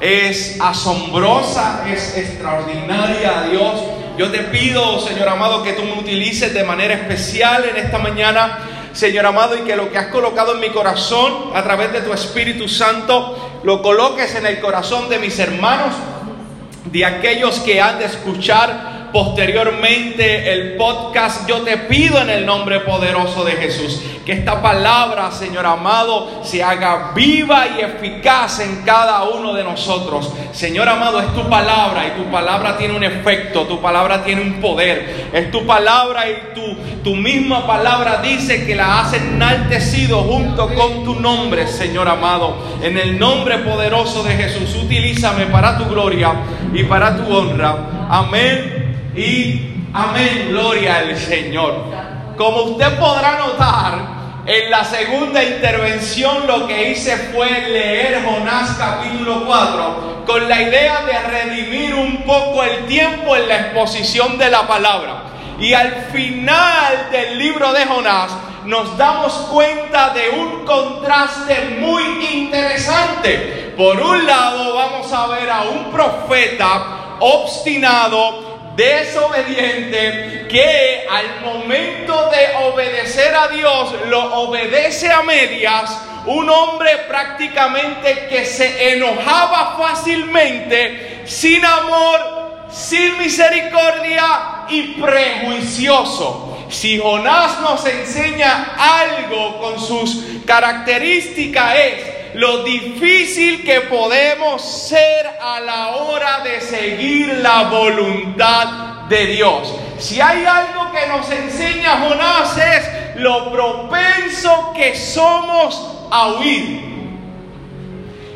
es asombrosa, es extraordinaria, Dios. Yo te pido, Señor amado, que tú me utilices de manera especial en esta mañana, Señor amado, y que lo que has colocado en mi corazón a través de tu Espíritu Santo, lo coloques en el corazón de mis hermanos, de aquellos que han de escuchar posteriormente el podcast, yo te pido en el nombre poderoso de Jesús que esta palabra, Señor amado, se haga viva y eficaz en cada uno de nosotros. Señor amado, es tu palabra y tu palabra tiene un efecto, tu palabra tiene un poder. Es tu palabra y tu, tu misma palabra dice que la has enaltecido junto con tu nombre, Señor amado. En el nombre poderoso de Jesús, utilízame para tu gloria y para tu honra. Amén y amén, gloria al Señor. Como usted podrá notar, en la segunda intervención lo que hice fue leer Jonás capítulo 4 con la idea de redimir un poco el tiempo en la exposición de la palabra. Y al final del libro de Jonás nos damos cuenta de un contraste muy interesante. Por un lado vamos a ver a un profeta obstinado, desobediente que al momento de obedecer a Dios lo obedece a medias, un hombre prácticamente que se enojaba fácilmente, sin amor, sin misericordia y prejuicioso. Si Jonás nos enseña algo con sus características es lo difícil que podemos ser a la hora de seguir la voluntad de Dios. Si hay algo que nos enseña Jonás es lo propenso que somos a huir.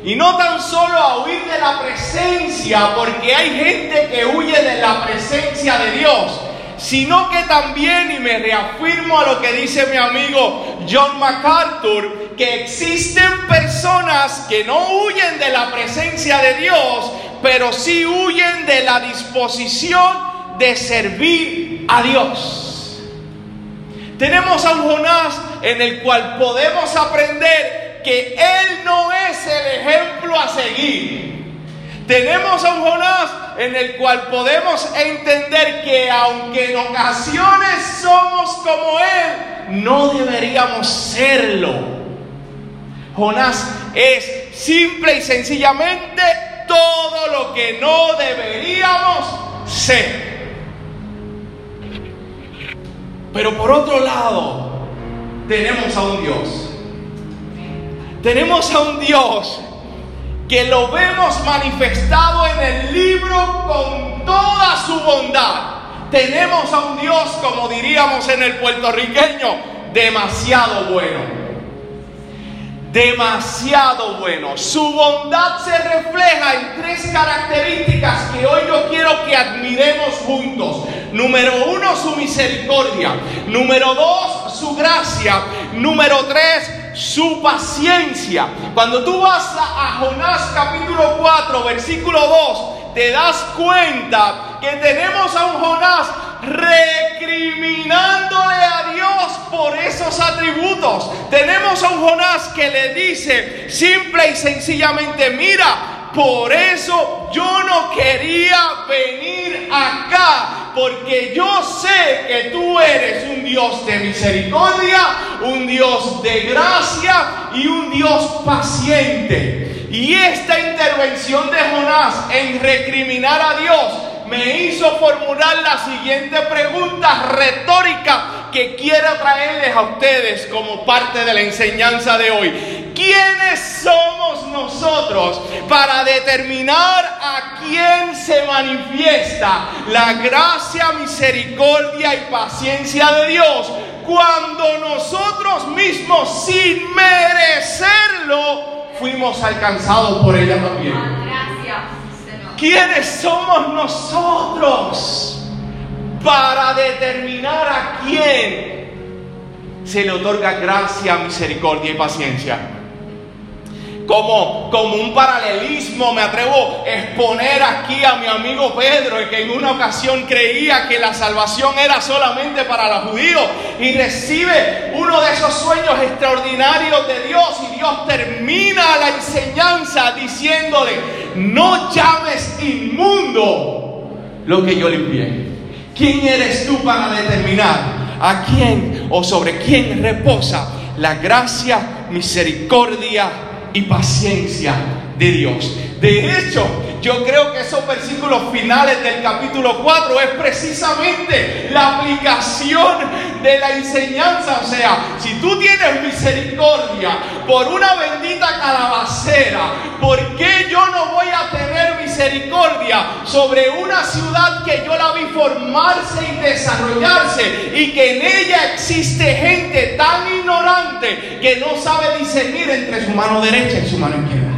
Y no tan solo a huir de la presencia, porque hay gente que huye de la presencia de Dios, sino que también, y me reafirmo a lo que dice mi amigo John MacArthur, que existen personas que no huyen de la presencia de Dios, pero sí huyen de la disposición de servir a Dios. Tenemos a un Jonás en el cual podemos aprender que él no es el ejemplo a seguir. Tenemos a un Jonás en el cual podemos entender que aunque en ocasiones somos como Él, no deberíamos serlo. Jonás es simple y sencillamente todo lo que no deberíamos ser. Pero por otro lado, tenemos a un Dios. Tenemos a un Dios que lo vemos manifestado en el libro con toda su bondad. Tenemos a un Dios, como diríamos en el puertorriqueño, demasiado bueno. Demasiado bueno. Su bondad se refleja en tres características que hoy yo quiero que admiremos juntos. Número uno, su misericordia. Número dos, su gracia. Número tres, su paciencia. Cuando tú vas a, Jonás capítulo 4, versículo 2, te das cuenta que tenemos a un Jonás recriminándole a Dios por esos atributos. Tenemos a un Jonás que le dice simple y sencillamente, mira, por eso yo no quería venir acá, porque yo sé que tú eres un Dios de misericordia, un Dios de gracia y un Dios paciente. Y esta intervención de Jonás en recriminar a Dios me hizo formular la siguiente pregunta retórica que quiero traerles a ustedes como parte de la enseñanza de hoy. ¿Quiénes somos nosotros para determinar a quién se manifiesta la gracia, misericordia y paciencia de Dios cuando nosotros mismos, sin merecerlo, fuimos alcanzados por ella también? ¿Quiénes somos nosotros para determinar a quién se le otorga gracia, misericordia y paciencia? como, como un paralelismo, me atrevo a exponer aquí a mi amigo Pedro, que en una ocasión creía que la salvación era solamente para los judíos y recibe uno de esos sueños extraordinarios de Dios y Dios termina la enseñanza diciéndole, no llames inmundo lo que yo limpié. ¿Quién eres tú para determinar a quién o sobre quién reposa la gracia, misericordia y paciencia de Dios. De hecho, yo creo que esos versículos finales del capítulo 4 es precisamente la aplicación de la enseñanza. O sea, si tú tienes misericordia por una bendita calabacera, ¿por qué yo no voy a tener misericordia sobre una ciudad que yo la vi formarse y desarrollarse y que en ella existe gente tan ignorante que no sabe discernir entre su mano derecha y su mano izquierda?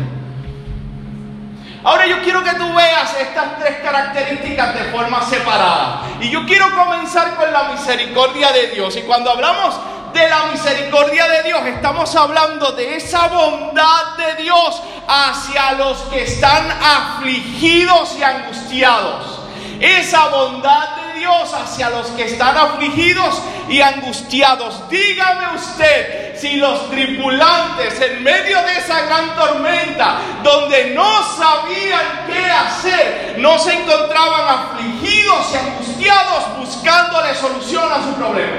Ahora yo quiero que tú veas estas tres características de forma separada. Y yo quiero comenzar con la misericordia de Dios. Y cuando hablamos de la misericordia de Dios, estamos hablando de esa bondad de Dios hacia los que están afligidos y angustiados. Esa bondad de Dios hacia los que están afligidos y angustiados. Dígame usted si los tripulantes en medio de esa gran tormenta, donde no sabían qué hacer, no se encontraban afligidos y angustiados buscándole solución a su problema.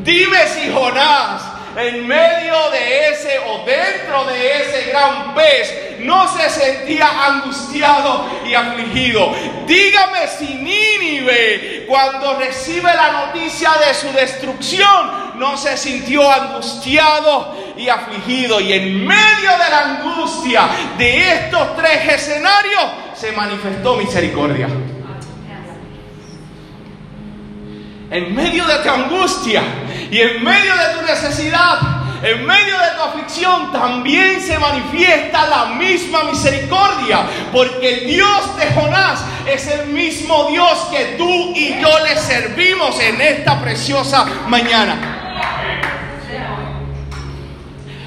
Dime si Jonás en medio de ese o dentro de ese gran pez no se sentía angustiado y afligido. Dígame si Nínive cuando recibe la noticia de su destrucción no se sintió angustiado y afligido. Y en medio de la angustia de estos tres escenarios se manifestó misericordia. En medio de tu angustia y en medio de tu necesidad, en medio de tu aflicción, también se manifiesta la misma misericordia. Porque el Dios de Jonás es el mismo Dios que tú y yo le servimos en esta preciosa mañana.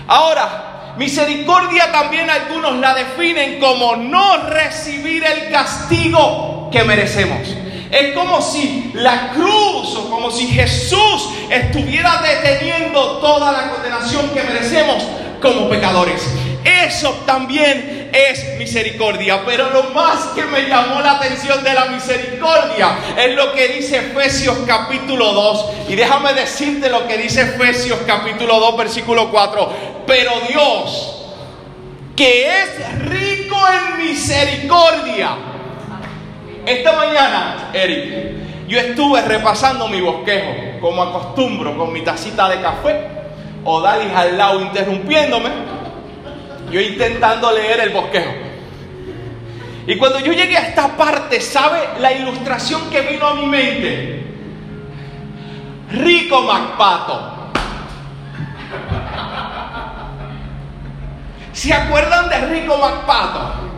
Ahora, misericordia también algunos la definen como no recibir el castigo que merecemos. Es como si la cruz o como si Jesús estuviera deteniendo toda la condenación que merecemos como pecadores. Eso también es misericordia. Pero lo más que me llamó la atención de la misericordia es lo que dice Efesios capítulo 2. Y déjame decirte lo que dice Efesios capítulo 2 versículo 4. Pero Dios, que es rico en misericordia, esta mañana, Eric, yo estuve repasando mi bosquejo, como acostumbro, con mi tacita de café, o Dalis al lado interrumpiéndome, yo intentando leer el bosquejo. Y cuando yo llegué a esta parte, ¿sabe la ilustración que vino a mi mente? Rico Macpato. ¿Se acuerdan de Rico Macpato?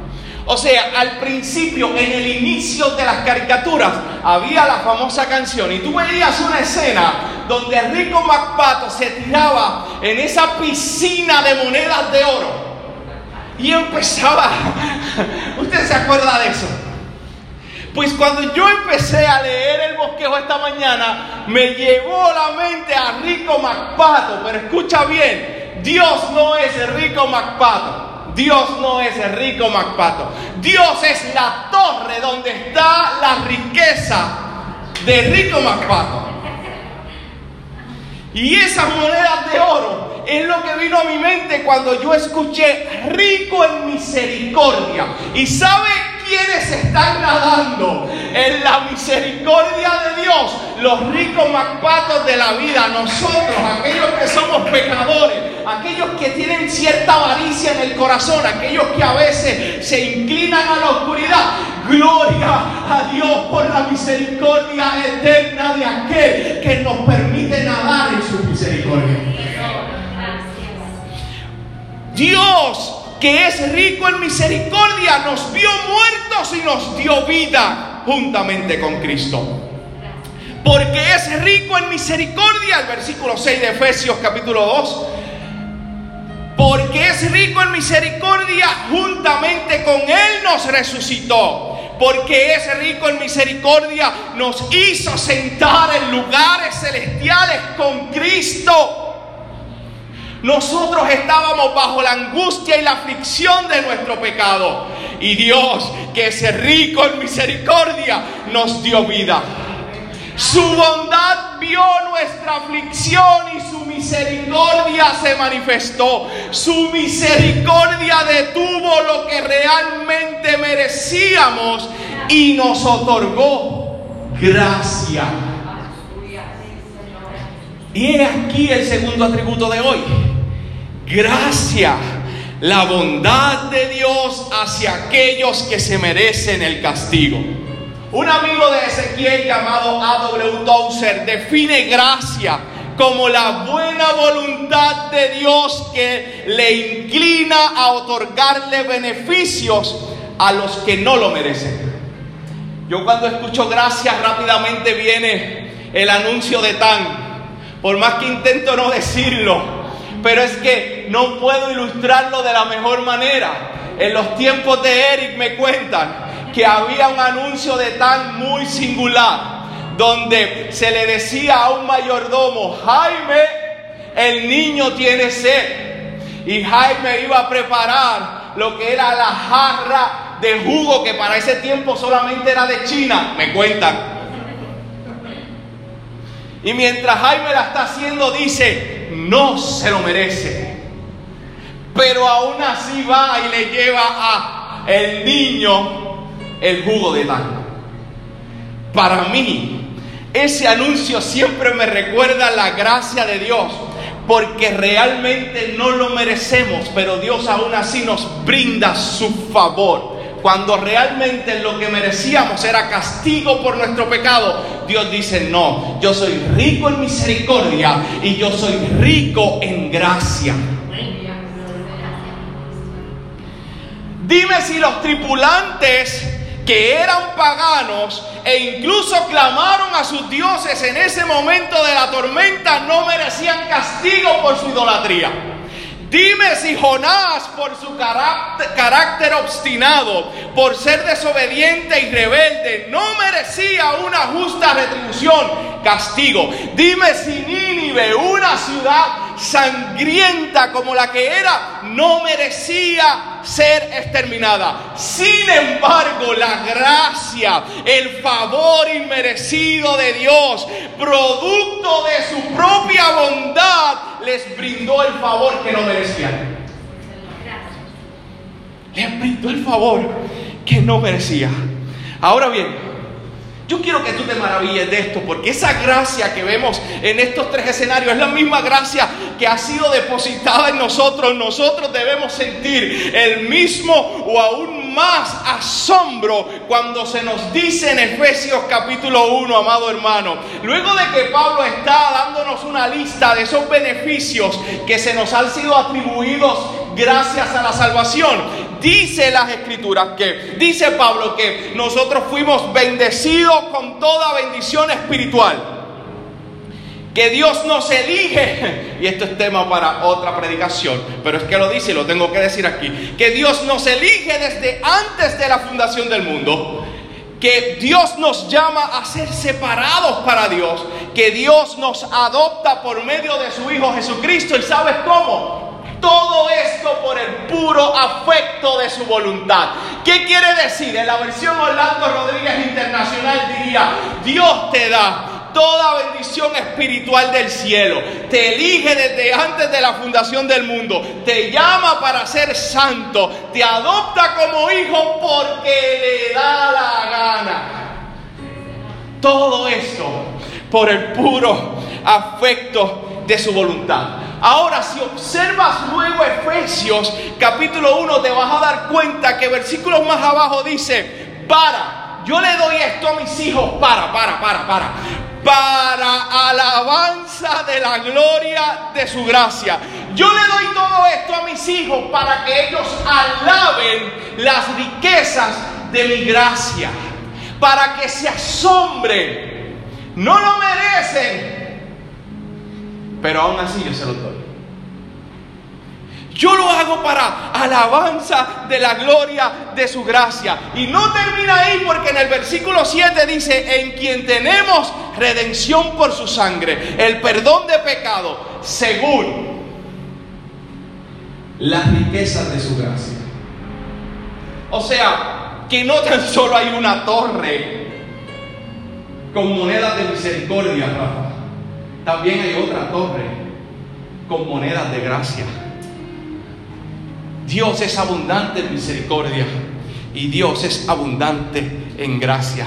O sea, al principio, en el inicio de las caricaturas, había la famosa canción y tú veías una escena donde Rico MacPato se tiraba en esa piscina de monedas de oro y empezaba, ¿usted se acuerda de eso? Pues cuando yo empecé a leer el bosquejo esta mañana, me llevó la mente a Rico MacPato, pero escucha bien, Dios no es Rico MacPato. Dios no es rico Macpato. Dios es la torre donde está la riqueza de rico Macpato. Y esas monedas de oro es lo que vino a mi mente cuando yo escuché rico en misericordia. ¿Y sabe quiénes están nadando en la misericordia de Dios? Los ricos macpatos de la vida, nosotros, aquellos que somos pecadores, aquellos que tienen cierta avaricia en el corazón, aquellos que a veces se inclinan a la oscuridad. Gloria a Dios por la misericordia eterna de aquel que nos permite nadar en su misericordia. Dios que es rico en misericordia, nos vio muertos y nos dio vida juntamente con Cristo. Porque es rico en misericordia, el versículo 6 de Efesios capítulo 2. Porque es rico en misericordia, juntamente con Él nos resucitó. Porque es rico en misericordia, nos hizo sentar en lugares celestiales con Cristo. Nosotros estábamos bajo la angustia y la aflicción de nuestro pecado. Y Dios, que es rico en misericordia, nos dio vida. Su bondad vio nuestra aflicción y su misericordia se manifestó. Su misericordia detuvo lo que realmente merecíamos y nos otorgó gracia. Y aquí el segundo atributo de hoy. Gracia. La bondad de Dios hacia aquellos que se merecen el castigo. Un amigo de Ezequiel llamado A.W. Tozer define gracia como la buena voluntad de Dios que le inclina a otorgarle beneficios a los que no lo merecen. Yo cuando escucho gracia rápidamente viene el anuncio de Tan, por más que intento no decirlo, pero es que no puedo ilustrarlo de la mejor manera. En los tiempos de Eric me cuentan que había un anuncio de tan muy singular, donde se le decía a un mayordomo, Jaime, el niño tiene sed. Y Jaime iba a preparar lo que era la jarra de jugo, que para ese tiempo solamente era de China, me cuentan. Y mientras Jaime la está haciendo, dice, no se lo merece. Pero aún así va y le lleva a el niño el jugo de Dan. Para mí, ese anuncio siempre me recuerda la gracia de Dios, porque realmente no lo merecemos, pero Dios aún así nos brinda su favor. Cuando realmente lo que merecíamos era castigo por nuestro pecado, Dios dice, no, yo soy rico en misericordia y yo soy rico en gracia. Dime si los tripulantes que eran paganos e incluso clamaron a sus dioses en ese momento de la tormenta, no merecían castigo por su idolatría. Dime si Jonás, por su carácter, obstinado, por ser desobediente y rebelde, no merecía una justa retribución, castigo. Dime si Nínive, una ciudad sangrienta como la que era, no merecía ser exterminada. Sin embargo, la gracia, el favor inmerecido de Dios, producto de su propia bondad, el favor que no merecían. Les brindó el favor que no merecía. Ahora bien, yo quiero que tú te maravilles de esto, porque esa gracia que vemos en estos tres escenarios es la misma gracia que ha sido depositada en nosotros. Nosotros debemos sentir el mismo o aún más asombro cuando se nos dice en Efesios capítulo 1, amado hermano. Luego de que Pablo está dándonos una lista de esos beneficios que se nos han sido atribuidos gracias a la salvación, dice las escrituras que, dice Pablo que nosotros fuimos bendecidos con toda bendición espiritual. Que Dios nos elige, y esto es tema para otra predicación, pero es que lo dice y lo tengo que decir aquí, que Dios nos elige desde antes de la fundación del mundo, que Dios nos llama a ser separados para Dios, que Dios nos adopta por medio de su Hijo Jesucristo, ¿y sabes cómo? Todo esto por el puro afecto de su voluntad. ¿Qué quiere decir? En la versión Orlando Rodríguez Internacional diría, Dios te da toda bendición espiritual del cielo. Te elige desde antes de la fundación del mundo. Te llama para ser santo. Te adopta como hijo porque le da la gana. Todo esto por el puro afecto de su voluntad. Ahora, si observas luego Efesios capítulo 1, te vas a dar cuenta que versículos más abajo dice, para, yo le doy esto a mis hijos, para, para, para, para, para alabanza de la gloria de su gracia. Yo le doy todo esto a mis hijos para que ellos alaben las riquezas de mi gracia, para que se asombren. No lo merecen, pero aún así yo se lo doy. Yo lo hago para alabanza de la gloria de su gracia. Y no termina ahí porque en el versículo 7 dice, en quien tenemos redención por su sangre, el perdón de pecado, según las riquezas de su gracia. O sea, que no tan solo hay una torre con monedas de misericordia, Rafa. También hay otra torre con monedas de gracia. Dios es abundante en misericordia y Dios es abundante en gracia.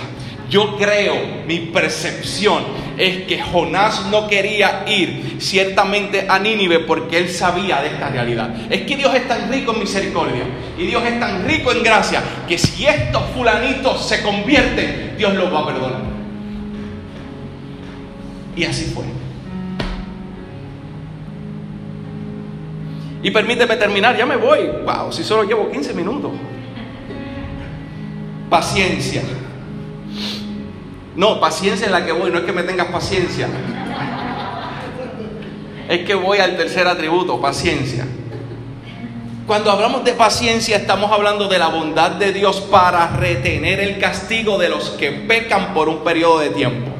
Yo creo, mi percepción es que Jonás no quería ir ciertamente a Nínive porque él sabía de esta realidad. Es que Dios es tan rico en misericordia y Dios es tan rico en gracia que si estos fulanitos se convierten, Dios los va a perdonar. Y así fue. Y permíteme terminar, ya me voy. Wow, si solo llevo 15 minutos. Paciencia. No, paciencia en la que voy, no es que me tengas paciencia. Es que voy al tercer atributo, paciencia. Cuando hablamos de paciencia estamos hablando de la bondad de Dios para retener el castigo de los que pecan por un periodo de tiempo.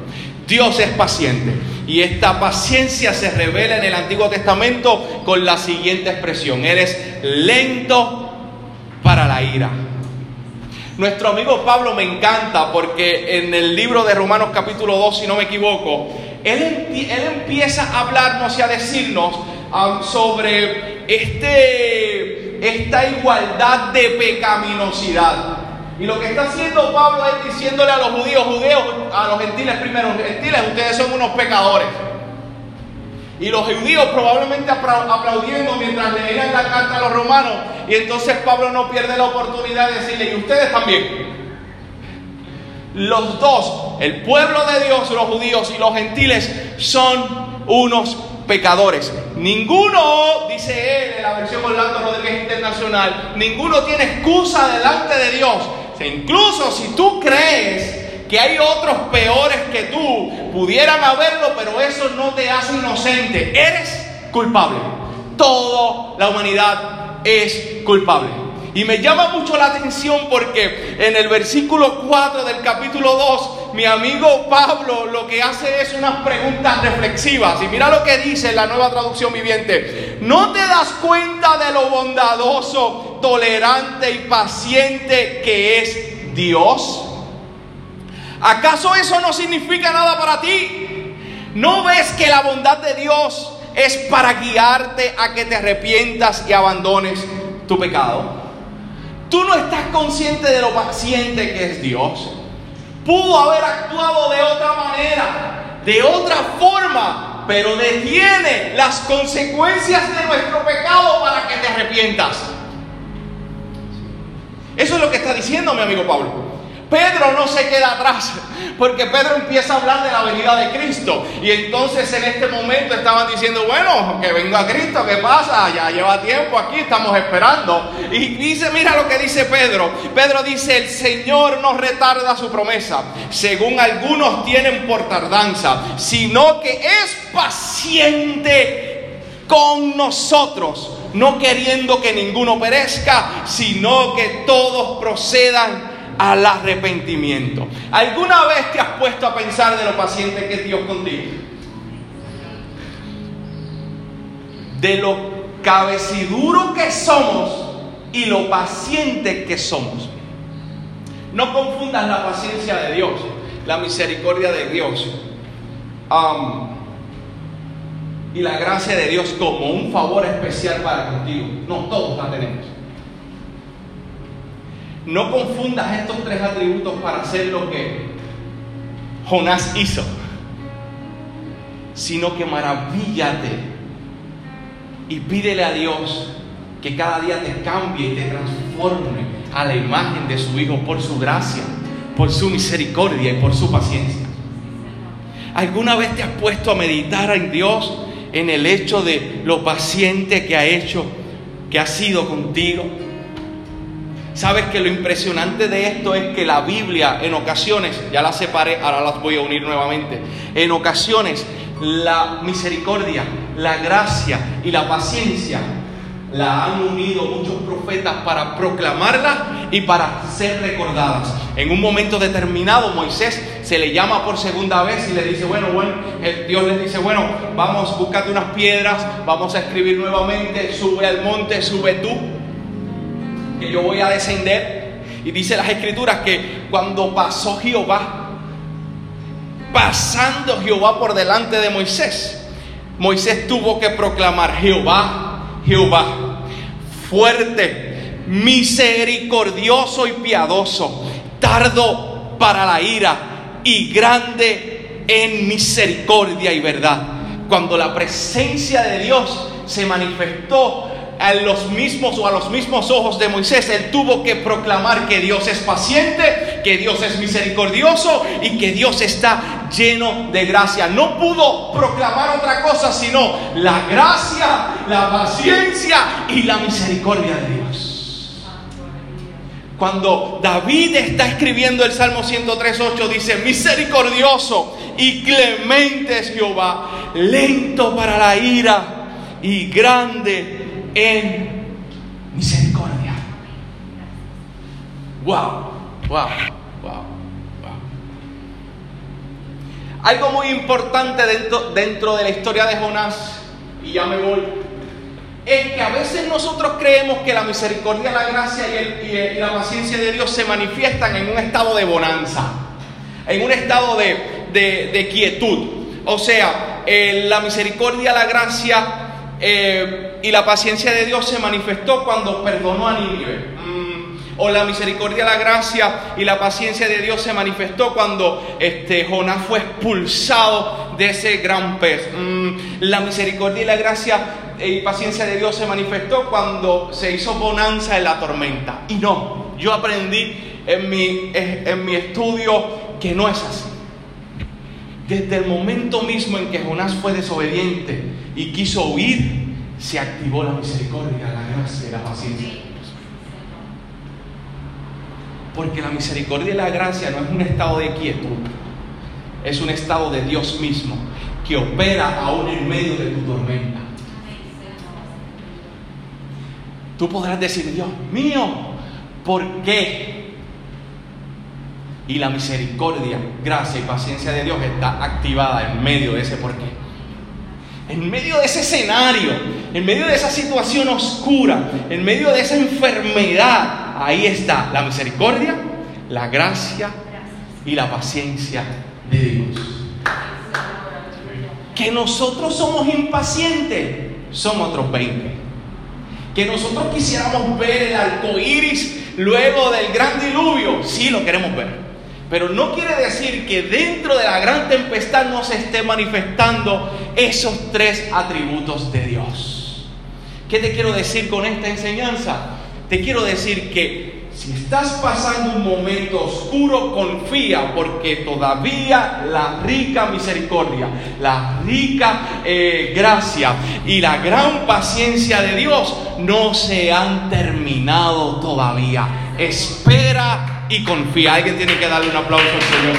Dios es paciente y esta paciencia se revela en el Antiguo Testamento con la siguiente expresión. Eres lento para la ira. Nuestro amigo Pablo me encanta porque en el libro de Romanos capítulo 2, si no me equivoco, él, empieza a hablarnos y a decirnos um, sobre este, esta igualdad de pecaminosidad. Y lo que está haciendo Pablo es diciéndole a los judíos, judíos, a los gentiles primero, gentiles, ustedes son unos pecadores. Y los judíos probablemente aplaudiendo mientras leían la carta a los romanos. Y entonces Pablo no pierde la oportunidad de decirle, y ustedes también. Los dos, el pueblo de Dios, los judíos y los gentiles, son unos pecadores. Ninguno, dice él en la versión Orlando Rodríguez Internacional, ninguno tiene excusa delante de Dios. Incluso si tú crees que hay otros peores que tú, pudieran haberlo, pero eso no te hace inocente. Eres culpable. Toda la humanidad es culpable. Y me llama mucho la atención porque en el versículo 4 del capítulo 2, mi amigo Pablo lo que hace es unas preguntas reflexivas. Y mira lo que dice la nueva traducción viviente. ¿No te das cuenta de lo bondadoso, tolerante y paciente que es Dios? ¿Acaso eso no significa nada para ti? ¿No ves que la bondad de Dios es para guiarte a que te arrepientas y abandones tu pecado? Tú no estás consciente de lo paciente que es Dios. Pudo haber actuado de otra manera, de otra forma, pero detiene las consecuencias de nuestro pecado para que te arrepientas. Eso es lo que está diciendo mi amigo Pablo. Pedro no se queda atrás, porque Pedro empieza a hablar de la venida de Cristo. Y entonces en este momento estaban diciendo, bueno, que venga Cristo, ¿qué pasa? Ya lleva tiempo aquí, estamos esperando. Y dice, mira lo que dice Pedro. Pedro dice, el Señor no retarda su promesa, según algunos tienen por tardanza, sino que es paciente con nosotros, no queriendo que ninguno perezca, sino que todos procedan al arrepentimiento. ¿Alguna vez te has puesto a pensar de lo paciente que es Dios contigo? De lo cabeciduro que somos y lo paciente que somos. No confundas la paciencia de Dios, la misericordia de Dios y la gracia de Dios como un favor especial para contigo. No, todos la tenemos. No confundas estos tres atributos para hacer lo que Jonás hizo, sino que maravíllate y pídele a Dios que cada día te cambie y te transforme a la imagen de su Hijo por su gracia, por su misericordia y por su paciencia. ¿Alguna vez te has puesto a meditar en Dios en el hecho de lo paciente que ha hecho, que ha sido contigo? Sabes que lo impresionante de esto es que la Biblia en ocasiones, ya las separé, ahora las voy a unir nuevamente, en ocasiones la misericordia, la gracia y la paciencia la han unido muchos profetas para proclamarla y para ser recordadas. En un momento determinado Moisés se le llama por segunda vez y le dice, bueno, bueno, Dios le dice, bueno, vamos, búscate unas piedras, vamos a escribir nuevamente, sube al monte, sube tú, que yo voy a descender. Y dice las escrituras que cuando pasó Jehová, pasando Jehová por delante de Moisés, Moisés tuvo que proclamar, Jehová, Jehová, fuerte, misericordioso y piadoso, tardo para la ira y grande en misericordia y verdad. Cuando la presencia de Dios se manifestó a los mismos o a los mismos ojos de Moisés, él tuvo que proclamar que Dios es paciente, que Dios es misericordioso y que Dios está lleno de gracia. No pudo proclamar otra cosa sino la gracia, la paciencia y la misericordia de Dios. Cuando David está escribiendo el Salmo 103.8 dice, misericordioso y clemente es Jehová, lento para la ira y grande en misericordia. Wow, wow, wow, wow. Algo muy importante dentro, dentro de la historia de Jonás, y ya me voy, es que a veces nosotros creemos que la misericordia, la gracia y, la paciencia de Dios se manifiestan en un estado de bonanza, en un estado de, quietud. O sea, eh, la misericordia, la gracia eh, y la paciencia de Dios se manifestó cuando perdonó a Nínive o la misericordia, la gracia y la paciencia de Dios se manifestó cuando este, Jonás fue expulsado de ese gran pez. Mm, la misericordia y la gracia y paciencia de Dios se manifestó cuando se hizo bonanza en la tormenta. Y no, yo aprendí en mi, en mi estudio que no es así. Desde el momento mismo en que Jonás fue desobediente y quiso huir, se activó la misericordia, la gracia y la paciencia. Porque la misericordia y la gracia no es un estado de quietud, es un estado de Dios mismo que opera aún en medio de tu tormenta. Tú podrás decir, Dios mío, ¿por qué? Y la misericordia, gracia y paciencia de Dios está activada en medio de ese por qué. En medio de ese escenario, en medio de esa situación oscura, en medio de esa enfermedad, ahí está la misericordia, la gracia y la paciencia de Dios. Que nosotros somos impacientes, somos otros 20. Que nosotros quisiéramos ver el arco iris luego del gran diluvio, sí lo queremos ver. Pero no quiere decir que dentro de la gran tempestad no se esté manifestando esos tres atributos de Dios. ¿Qué te quiero decir con esta enseñanza? te quiero decir que si estás pasando un momento oscuro, confía porque todavía la rica misericordia, la rica eh, gracia y la gran paciencia de Dios no se han terminado todavía. Espera y confía. Alguien tiene que darle un aplauso al Señor.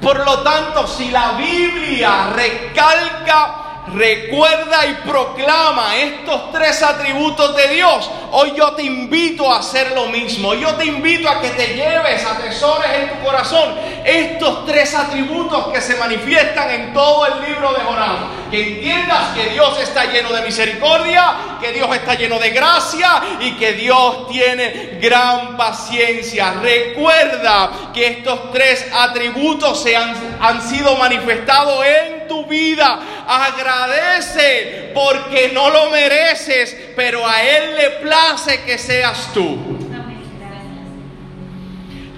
Por lo tanto, si la Biblia recalca recuerda y proclama estos tres atributos de Dios. Hoy yo te invito a hacer lo mismo. Yo te invito a que te lleves, atesores en tu corazón estos tres atributos que se manifiestan en todo el libro de Jonás. Que entiendas que Dios está lleno de misericordia, que Dios está lleno de gracia y que Dios tiene gran paciencia. Recuerda que estos tres atributos se han, han sido manifestados en tu vida. Agradece porque no lo mereces, pero a Él le place que seas tú.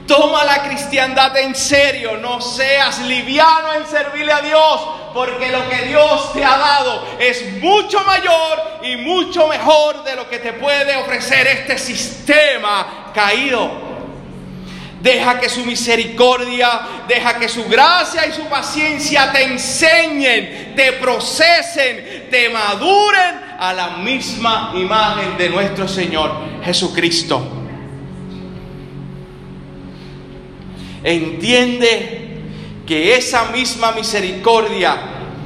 Toma la cristiandad en serio, no seas liviano en servirle a Dios, porque lo que Dios te ha dado es mucho mayor y mucho mejor de lo que te puede ofrecer este sistema caído. Deja que su misericordia, deja que su gracia y su paciencia te enseñen, te procesen, te maduren a la misma imagen de nuestro Señor Jesucristo. Entiende que esa misma misericordia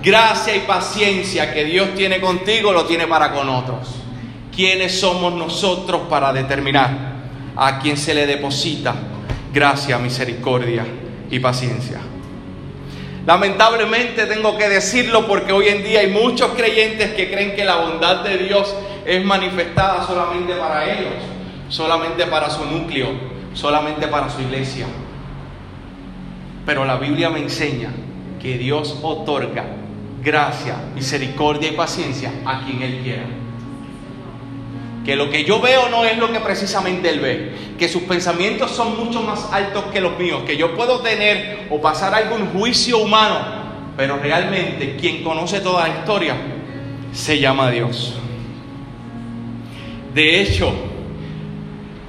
gracia y paciencia que Dios tiene contigo lo tiene para con otros. ¿Quiénes somos nosotros para determinar a quién se le deposita gracia, misericordia y paciencia? Lamentablemente tengo que decirlo porque hoy en día hay muchos creyentes que creen que la bondad de Dios es manifestada solamente para ellos, solamente para su núcleo, solamente para su iglesia. Pero la Biblia me enseña que Dios otorga gracia, misericordia y paciencia a quien Él quiera. Que lo que yo veo no es lo que precisamente Él ve. Que sus pensamientos son mucho más altos que los míos. Que yo puedo tener o pasar algún juicio humano. Pero realmente quien conoce toda la historia se llama Dios. De hecho,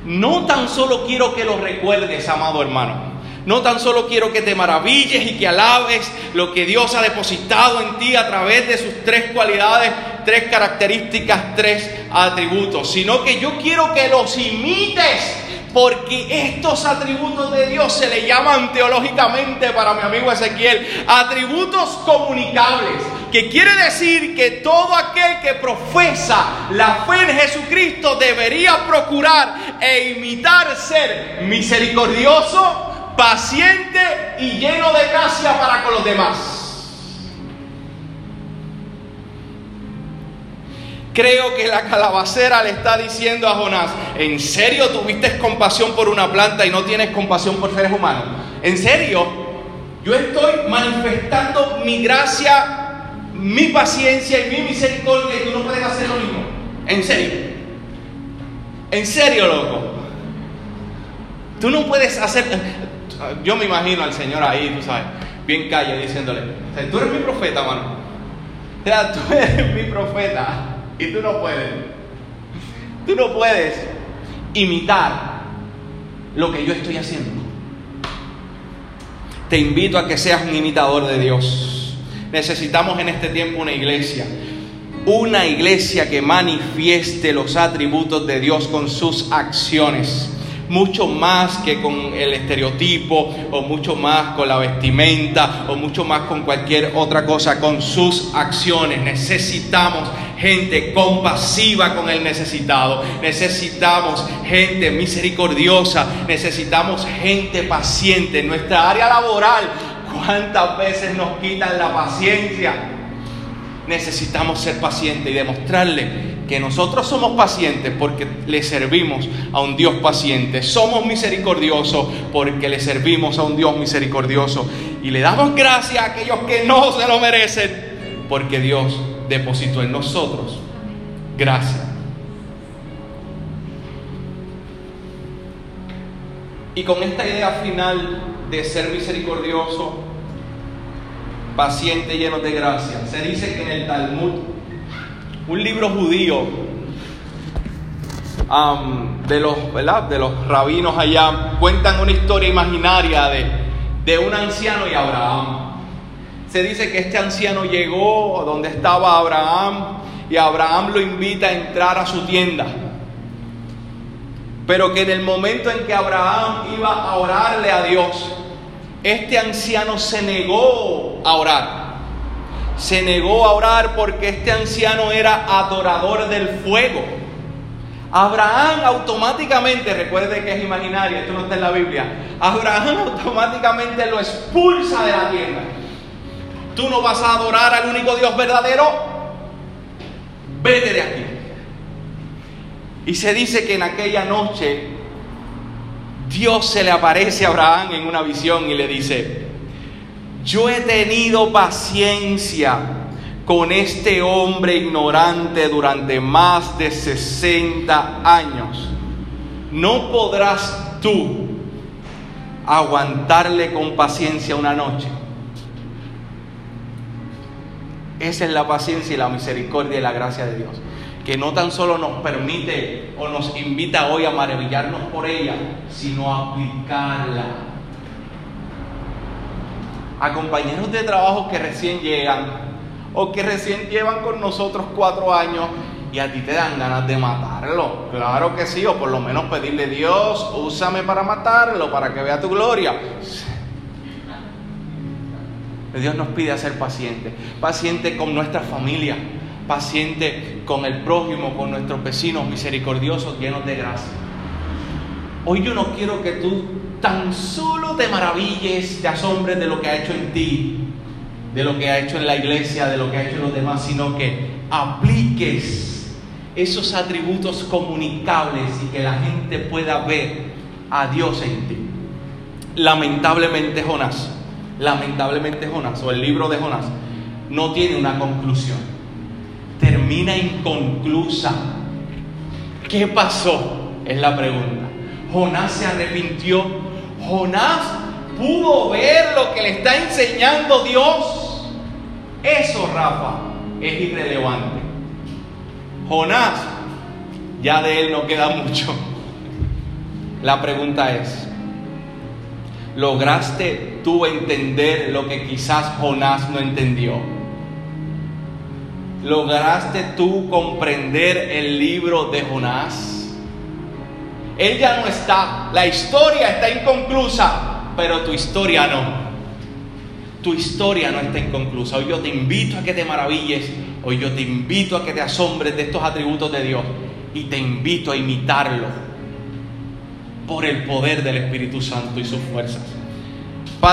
no tan solo quiero que lo recuerdes, amado hermano. No tan solo quiero que te maravilles y que alabes lo que Dios ha depositado en ti a través de sus tres cualidades, tres características, tres atributos, sino que yo quiero que los imites. Porque estos atributos de Dios se le llaman teológicamente para mi amigo Ezequiel atributos comunicables, que quiere decir que todo aquel que profesa la fe en Jesucristo debería procurar e imitar ser misericordioso, paciente y lleno de gracia para con los demás. Creo que la calabacera le está diciendo a Jonás, ¿en serio tuviste compasión por una planta y no tienes compasión por seres humanos? ¿En serio? Yo estoy manifestando mi gracia, mi paciencia y mi misericordia y tú no puedes hacer lo mismo. ¿En serio? ¿En serio, loco? Tú no puedes hacer yo me imagino al Señor ahí, tú sabes, bien calle, diciéndole, tú eres mi profeta, mano. O sea, tú eres mi profeta y tú no puedes. Tú no puedes imitar lo que yo estoy haciendo. Te invito a que seas un imitador de Dios. Necesitamos en este tiempo una iglesia. Una iglesia que manifieste los atributos de Dios con sus acciones mucho más que con el estereotipo o mucho más con la vestimenta o mucho más con cualquier otra cosa, con sus acciones. Necesitamos gente compasiva con el necesitado, necesitamos gente misericordiosa, necesitamos gente paciente. En nuestra área laboral, ¿cuántas veces nos quitan la paciencia? Necesitamos ser pacientes y demostrarle que nosotros somos pacientes porque le servimos a un Dios paciente. Somos misericordiosos porque le servimos a un Dios misericordioso. Y le damos gracias a aquellos que no se lo merecen porque Dios depositó en nosotros gracia. Y con esta idea final de ser misericordioso, paciente, lleno de gracia. Se dice que en el Talmud, un libro judío de, los, ¿verdad? de los rabinos allá, cuentan una historia imaginaria de, de un anciano y Abraham. Se dice que este anciano llegó donde estaba Abraham y Abraham lo invita a entrar a su tienda. Pero que en el momento en que Abraham iba a orarle a Dios, este anciano se negó a orar. Se negó a orar porque este anciano era adorador del fuego. Abraham automáticamente, recuerde que es imaginario, esto no está en la Biblia, Abraham automáticamente lo expulsa de la tierra. Tú no vas a adorar al único Dios verdadero, vete de aquí. Y se dice que en aquella noche Dios se le aparece a Abraham en una visión y le dice, yo he tenido paciencia con este hombre ignorante durante más de 60 años. ¿No podrás tú aguantarle con paciencia una noche? Esa es la paciencia y la misericordia y la gracia de Dios que no tan solo nos permite o nos invita hoy a maravillarnos por ella, sino a aplicarla. A compañeros de trabajo que recién llegan o que recién llevan con nosotros cuatro años y a ti te dan ganas de matarlo. Claro que sí, o por lo menos pedirle Dios, úsame para matarlo, para que vea tu gloria. Dios nos pide ser pacientes. Paciente con nuestra familia, paciente con el prójimo, con nuestros vecinos misericordiosos, llenos de gracia. Hoy yo no quiero que tú tan solo te maravilles, te asombres de lo que ha hecho en ti, de lo que ha hecho en la iglesia, de lo que ha hecho en los demás, sino que apliques esos atributos comunicables y que la gente pueda ver a Dios en ti. Lamentablemente Jonás, lamentablemente Jonás, o el libro de Jonás, no tiene una conclusión. Termina inconclusa. ¿Qué pasó? Es la pregunta. Jonás se arrepintió. Jonás pudo ver lo que le está enseñando Dios. Eso, Rafa, es irrelevante. Jonás, ya de él no queda mucho. La pregunta es, ¿lograste tú entender lo que quizás Jonás no entendió? ¿Lograste tú comprender el libro de Jonás? Él ya no está, la historia está inconclusa, pero tu historia no. Tu historia no está inconclusa. Hoy yo te invito a que te maravilles, hoy yo te invito a que te asombres de estos atributos de Dios y te invito a imitarlo por el poder del Espíritu Santo y sus fuerzas.